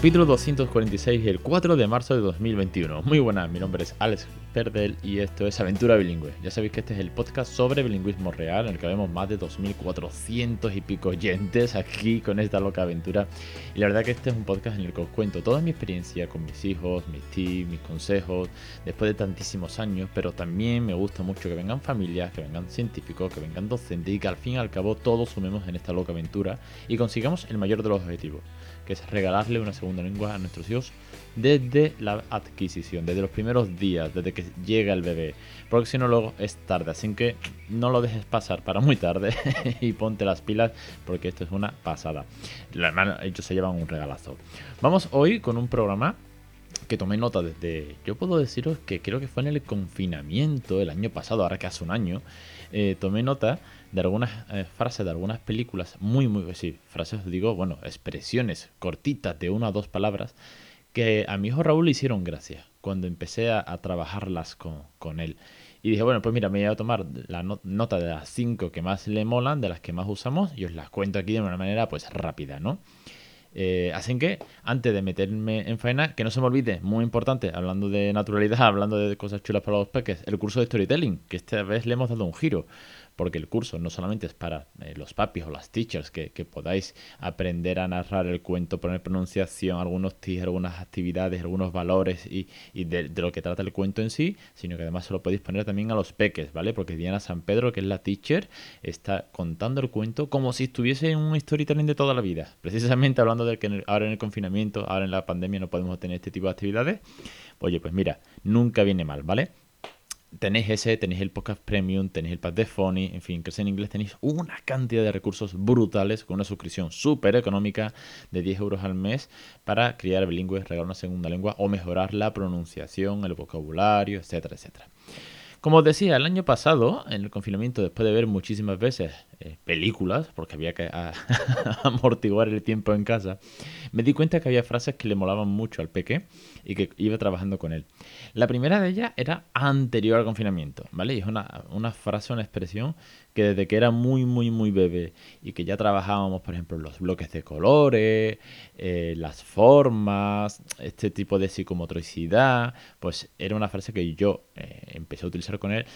Capítulo 246, el 4 de marzo de 2021. Muy buenas, mi nombre es Alex Perdel y esto es Aventura Bilingüe. Ya sabéis que este es el podcast sobre bilingüismo real en el que vemos más de 2.400 y pico oyentes aquí con esta loca aventura. Y la verdad que este es un podcast en el que os cuento toda mi experiencia con mis hijos, mis tips, mis consejos, después de tantísimos años, pero también me gusta mucho que vengan familias, que vengan científicos, que vengan docentes y que al fin y al cabo todos sumemos en esta loca aventura y consigamos el mayor de los objetivos, que es regalarle una segunda lengua a nuestros hijos desde la adquisición, desde los primeros días, desde que llega el bebé. Porque si no, luego es tarde. Así que no lo dejes pasar para muy tarde y ponte las pilas porque esto es una pasada. Ellos se llevan un regalazo. Vamos hoy con un programa que tomé nota desde. Yo puedo deciros que creo que fue en el confinamiento el año pasado, ahora que hace un año. Eh, tomé nota de algunas eh, frases de algunas películas, muy, muy. Sí, frases, digo, bueno, expresiones cortitas de una o dos palabras que a mi hijo Raúl le hicieron gracia cuando empecé a, trabajarlas con, él. Y dije, bueno, pues mira, me voy a tomar la nota de las cinco que más le molan, de las que más usamos, y os las cuento aquí de una manera pues rápida, ¿no? Eh, así que, antes de meterme en faena, que no se me olvide, muy importante, hablando de naturalidad, hablando de cosas chulas para los peques, el curso de storytelling, que esta vez le hemos dado un giro porque el curso no solamente es para eh, los papis o las teachers que, podáis aprender a narrar el cuento, poner pronunciación, algunos tips, algunas actividades, algunos valores y, de, lo que trata el cuento en sí, sino que además se lo podéis poner también a los peques, ¿vale? Porque Diana San Pedro, que es la teacher, está contando el cuento como si estuviese en un storytelling de toda la vida. Precisamente hablando de que ahora en el confinamiento, ahora en la pandemia no podemos tener este tipo de actividades. Oye, pues mira, nunca viene mal, ¿vale? Tenéis ese, tenéis el podcast premium, tenéis el pack de Phony, en fin, que en inglés tenéis una cantidad de recursos brutales con una suscripción súper económica de 10 euros al mes para criar bilingües, regalar una segunda lengua o mejorar la pronunciación, el vocabulario, etcétera, etcétera. Como os decía, el año pasado, en el confinamiento, después de ver muchísimas veces eh, películas, porque había que amortiguar el tiempo en casa, me di cuenta que había frases que le molaban mucho al peque y que iba trabajando con él. La primera de ellas era anterior al confinamiento, ¿vale? Y es una, una frase, una expresión que desde que era muy, muy, muy bebé y que ya trabajábamos, por ejemplo, los bloques de colores, eh, las formas, este tipo de psicomotricidad, pues era una frase que yo eh, empecé a utilizar con él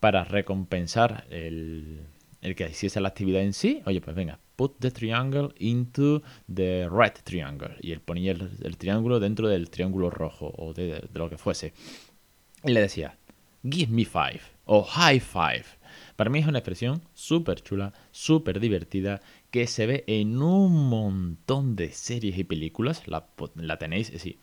para recompensar el, el que hiciese la actividad en sí. Oye, pues venga, put the triangle into the red triangle. Y él ponía el, triángulo dentro del triángulo rojo o de, lo que fuese. Y le decía, give me five o high five. Para mí es una expresión súper chula, súper divertida, que se ve en un montón de series y películas. La, tenéis, sí.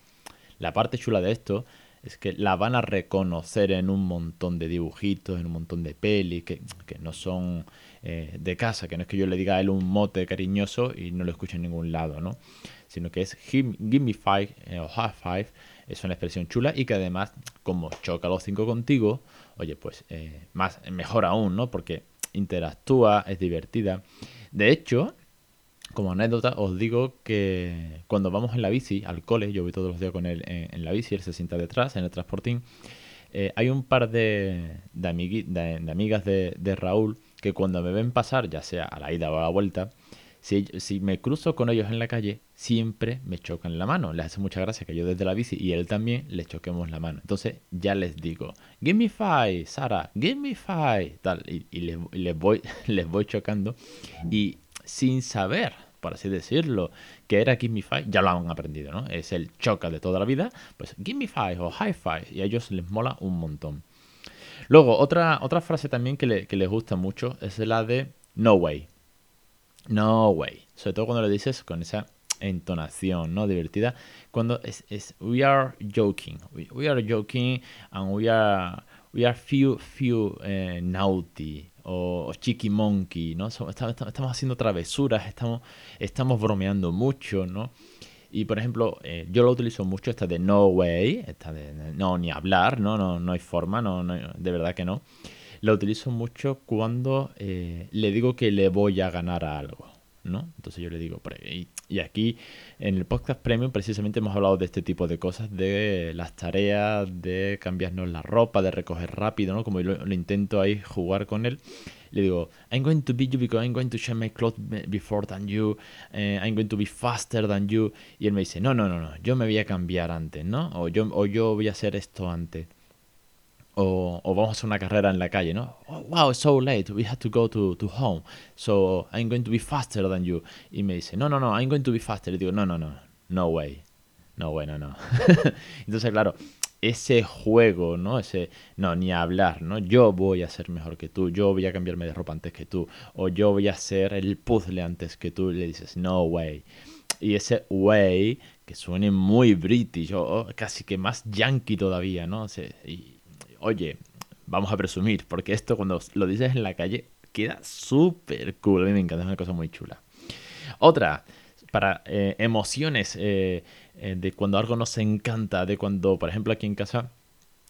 La parte chula de esto es que la van a reconocer en un montón de dibujitos, en un montón de pelis, que, no son eh, de casa, que no es que yo le diga a él un mote cariñoso y no lo escuche en ningún lado, ¿no? Sino que es give, me five eh, o half five, es una expresión chula y que además, como choca los cinco contigo, oye, pues eh, más, mejor aún, ¿no? Porque interactúa, es divertida. De hecho, como anécdota, os digo que cuando vamos en la bici al cole, yo voy todos los días con él en, la bici, él se sienta detrás en el transportín. Eh, hay un par de, de, amigas de, Raúl que cuando me ven pasar, ya sea a la ida o a la vuelta, si, me cruzo con ellos en la calle, siempre me chocan la mano. Les hace mucha gracia que yo desde la bici y él también le choquemos la mano. Entonces ya les digo, give me five, Sara, give me five, tal, y, les, voy, les voy chocando. Y sin saber, por así decirlo, que era Give Me Five, ya lo han aprendido, ¿no? Es el choca de toda la vida, pues Give Me Five o High Five, y a ellos les mola un montón. Luego, otra, otra frase también que, que les gusta mucho es la de No Way. No way. Sobre todo cuando lo dices con esa entonación, ¿no? Divertida. Cuando es, es we are joking. We, are joking and we are, we are few, few eh, naughty o, chiqui monkey, ¿no? Estamos, estamos, haciendo travesuras, estamos, estamos bromeando mucho, ¿no? Y por ejemplo, eh, yo lo utilizo mucho, esta de no way, esta de no, ni hablar, no, no, no hay forma, no, no de verdad que no la utilizo mucho cuando eh, le digo que le voy a ganar a algo, ¿no? Entonces yo le digo, Y aquí en el podcast premium precisamente hemos hablado de este tipo de cosas, de las tareas, de cambiarnos la ropa, de recoger rápido, ¿no? Como lo, lo intento ahí jugar con él. Le digo, I'm going to be you because I'm going to change my clothes before than you. Uh, I'm going to be faster than you. Y él me dice, no, no, no, no, yo me voy a cambiar antes, ¿no? O yo, o yo voy a hacer esto antes. O, o, vamos a hacer una carrera en la calle, ¿no? Oh, wow, it's so late, we have to go to, to home, so I'm going to be faster than you. Y me dice, no, no, no, I'm going to be faster. Y digo, no, no, no, no way, no way, no, no. Entonces, claro, ese juego, ¿no? Ese, no, ni hablar, ¿no? Yo voy a ser mejor que tú, yo voy a cambiarme de ropa antes que tú, o yo voy a hacer el puzzle antes que tú, y le dices, no way. Y ese way, que suene muy british, o, casi que más yankee todavía, ¿no? O sea, y, oye, vamos a presumir, porque esto cuando lo dices en la calle queda súper cool. A mí me encanta, es una cosa muy chula. Otra, para eh, emociones eh, eh, de cuando algo nos encanta, de cuando, por ejemplo, aquí en casa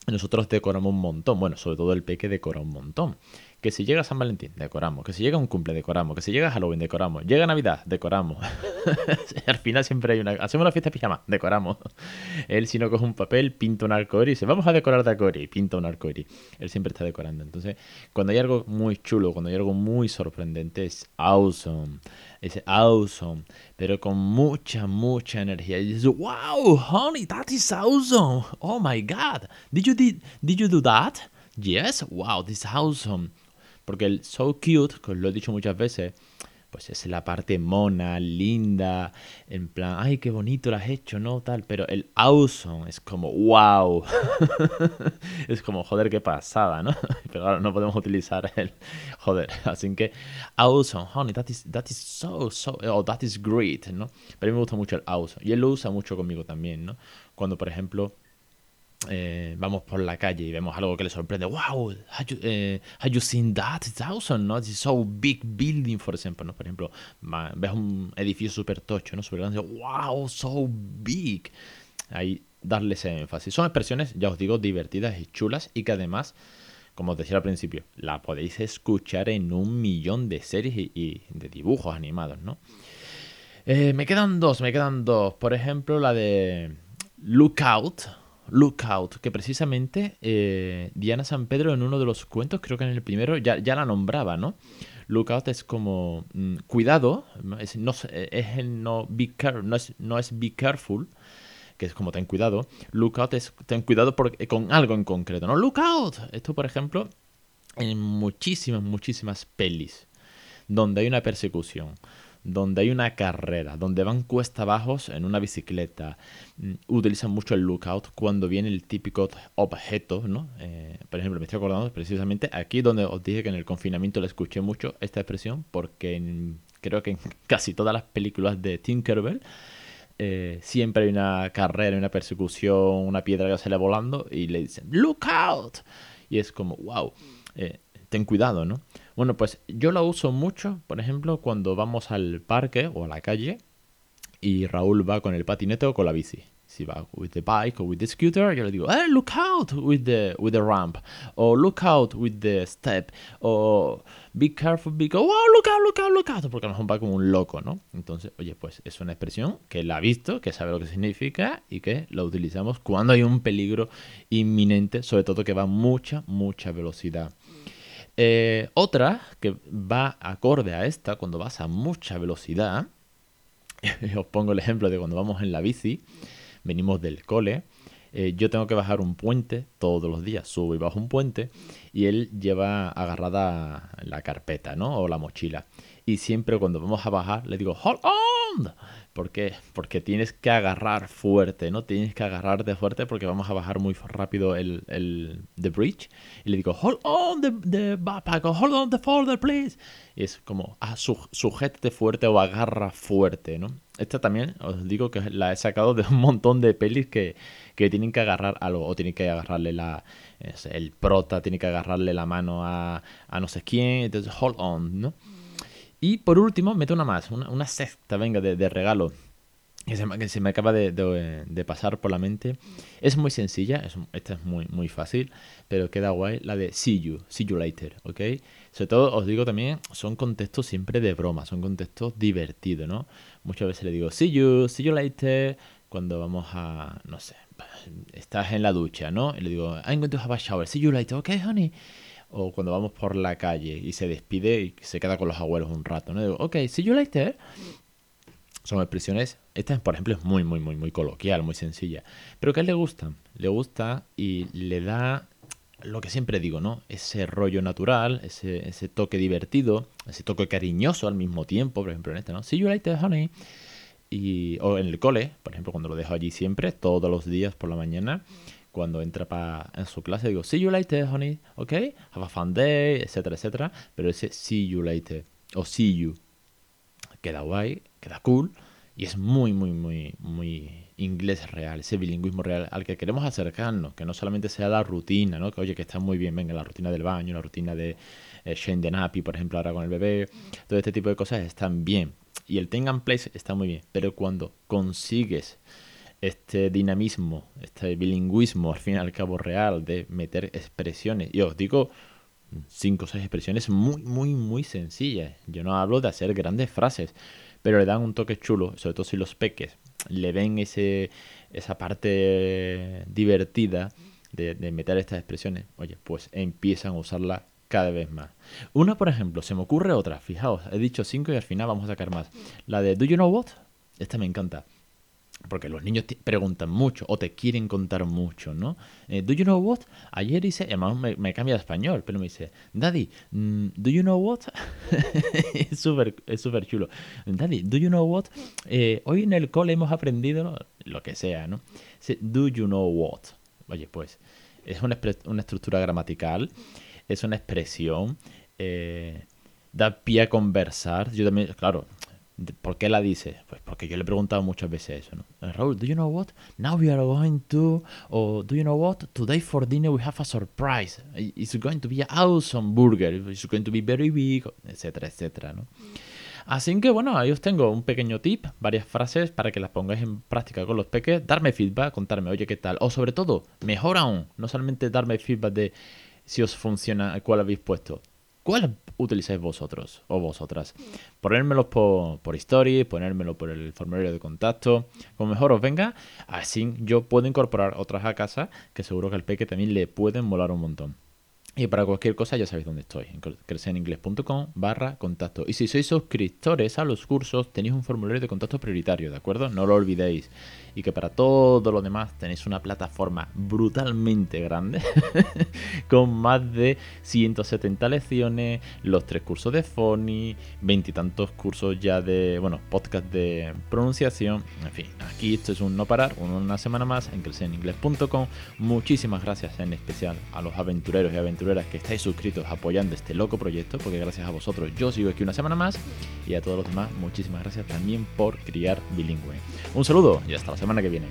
nosotros decoramos un montón. Bueno, sobre todo el peque decora un montón. Que si llega San Valentín, decoramos. Que si llega un cumple, decoramos. Que si llega Halloween, decoramos. Llega Navidad, decoramos. Al final siempre hay una... Hacemos una fiesta de pijama, decoramos. Él si no coge un papel, pinta un arcoíris y dice, vamos a decorar de arcoíris. Pinta un arcoíris. Él siempre está decorando. Entonces, cuando hay algo muy chulo, cuando hay algo muy sorprendente, es awesome. Es awesome. Pero con mucha, mucha energía. Y dice, wow, honey, that is awesome. Oh my God. Did you, did, did you do that? Yes, wow, this is awesome. Porque el so cute, que os lo he dicho muchas veces, pues es la parte mona, linda, en plan, ay, qué bonito lo has hecho, ¿no? Tal, pero el awesome es como, wow. es como, joder, qué pasada, ¿no? pero ahora no podemos utilizar el joder. Así que, awesome, honey, that is, that is so, so, oh, that is great, ¿no? Pero a mí me gusta mucho el awesome. Y él lo usa mucho conmigo también, ¿no? Cuando, por ejemplo, eh, vamos por la calle y vemos algo que le sorprende. Wow, have you, eh, have you seen that? It's awesome, ¿no? It's so big building, for example, ¿no? Por ejemplo, ves un edificio súper tocho, ¿no? Súper grande. Wow, so big. Ahí darle ese énfasis. Son expresiones, ya os digo, divertidas y chulas y que además, como os decía al principio, la podéis escuchar en un millón de series y, de dibujos animados, ¿no? Eh, me quedan dos, me quedan dos. Por ejemplo, la de Lookout Lookout, que precisamente eh, Diana San Pedro en uno de los cuentos, creo que en el primero, ya, la nombraba, ¿no? Lookout es como mm, cuidado, es, no, es no, be es, no es be careful, que es como ten cuidado. Lookout es ten cuidado con algo en concreto, ¿no? Lookout. Esto, por ejemplo, en muchísimas, muchísimas pelis donde hay una persecución donde hay una carrera, donde van cuesta abajo en una bicicleta, mm, utilizan mucho el lookout cuando viene el típico objeto, ¿no? Eh, por ejemplo, me estoy acordando precisamente aquí donde os dije que en el confinamiento le escuché mucho esta expresión, porque creo que en casi todas las películas de Tinkerbell eh, siempre hay una carrera, una persecución, una piedra que sale volando y le dicen lookout y es como wow. Eh, ten cuidado, ¿no? Bueno, pues yo lo uso mucho, por ejemplo, cuando vamos al parque o a la calle y Raúl va con el patinete o con la bici. Si va with the bike o with the scooter, yo le digo, hey, look out with the, with the ramp. O look out with the step. O be careful because, oh, look out, look out, look out. Porque a lo mejor va como un loco, ¿no? Entonces, oye, pues es una expresión que él ha visto, que sabe lo que significa y que lo utilizamos cuando hay un peligro inminente, sobre todo que va a mucha, mucha velocidad. Eh, otra que va acorde a esta, cuando vas a mucha velocidad, os pongo el ejemplo de cuando vamos en la bici, venimos del cole, eh, yo tengo que bajar un puente todos los días, subo y bajo un puente y él lleva agarrada la carpeta, ¿no? O la mochila. Y siempre cuando vamos a bajar le digo, hold on, ¿Por qué? Porque tienes que agarrar fuerte, ¿no? Tienes que agarrarte fuerte porque vamos a bajar muy rápido el, el the bridge. Y le digo, hold on the, the backpack, hold on the folder, please. Y es como, ah, su, sujétate fuerte o agarra fuerte, ¿no? Esta también os digo que la he sacado de un montón de pelis que, que tienen que agarrar algo, o tienen que agarrarle la, el prota, tiene que agarrarle la mano a, a no sé quién, entonces hold on, ¿no? Y por último, meto una más, una, sexta, venga, de, regalo. que se, me, acaba de, pasar por la mente. Es muy sencilla, esta es muy, muy fácil, pero queda guay la de see you, see you later, ¿ok? Sobre todo, os digo también, son contextos siempre de broma, son contextos divertidos, ¿no? Muchas veces le digo see you, see you later, cuando vamos a, no sé, estás en la ducha, ¿no? Y le digo I'm going to have a shower, see you later, ok, honey. O cuando vamos por la calle y se despide y se queda con los abuelos un rato, ¿no? Digo, ok, see you later son expresiones, esta por ejemplo es muy, muy, muy, muy coloquial, muy sencilla, pero que a él le gusta, le gusta y le da lo que siempre digo, ¿no? Ese rollo natural, ese, ese toque divertido, ese toque cariñoso al mismo tiempo, por ejemplo en este, ¿no? See you later, honey. Y, o en el cole, por ejemplo, cuando lo dejo allí siempre, todos los días por la mañana, cuando entra pa, en su clase, digo, see you later, honey, ¿ok? Have a fun day, etcétera, etcétera. Pero ese see you later, o see you, queda guay, queda cool y es muy, muy, muy, muy inglés real, ese bilingüismo real al que queremos acercarnos, que no solamente sea la rutina, ¿no? Que oye, que está muy bien, venga, la rutina del baño, la rutina de eh, Shane de Nappy, por ejemplo, ahora con el bebé, todo este tipo de cosas están bien. Y el Tengan Place está muy bien, pero cuando consigues este dinamismo, este bilingüismo al fin y al cabo real de meter expresiones, y os digo cinco o seis expresiones muy, muy, muy sencillas. Yo no hablo de hacer grandes frases, pero le dan un toque chulo, sobre todo si los peques le ven ese, esa parte divertida de, meter estas expresiones, oye, pues empiezan a usarla cada vez más. Una, por ejemplo, se me ocurre otra, fijaos, he dicho cinco y al final vamos a sacar más. La de Do You Know What? Esta me encanta porque los niños te preguntan mucho o te quieren contar mucho, ¿no? Eh, do you know what? Ayer hice, además me, cambia de español, pero me dice, Daddy, mm, do you know what? es súper es super chulo. Daddy, do you know what? Eh, hoy en el cole hemos aprendido lo que sea, ¿no? Do you know what? Oye, pues es una, una estructura gramatical, es una expresión, eh, da pie a conversar. Yo también, claro, ¿Por qué la dice? Pues porque yo le he preguntado muchas veces eso, ¿no? Eh, Raúl, do you know what? Now we are going to, or do you know what? Today for dinner we have a surprise. It's going to be an awesome burger. It's going to be very big, etcétera, etcétera, ¿no? Así que bueno, ahí os tengo un pequeño tip, varias frases para que las pongáis en práctica con los peques, darme feedback, contarme, oye, ¿qué tal? O sobre todo, mejor aún, no solamente darme feedback de si os funciona, cuál habéis puesto, ¿Cuál utilizáis vosotros o vosotras? Ponérmelo por, por story, ponérmelo por el formulario de contacto, como mejor os venga. Así yo puedo incorporar otras a casa que seguro que al peque también le pueden molar un montón. Y para cualquier cosa ya sabéis dónde estoy, en crecereningles.com barra contacto. Y si sois suscriptores a los cursos, tenéis un formulario de contacto prioritario, ¿de acuerdo? No lo olvidéis. Y que para todo lo demás tenéis una plataforma brutalmente grande, con más de 170 lecciones, los tres cursos de Phony, veintitantos cursos ya de, bueno, podcast de pronunciación. En fin, aquí esto es un no parar, una semana más en crecereningles.com. Muchísimas gracias en especial a los aventureros y aventureras que estáis suscritos apoyando este loco proyecto, porque gracias a vosotros yo sigo aquí una semana más y a todos los demás muchísimas gracias también por criar bilingüe. Un saludo y hasta la semana que viene.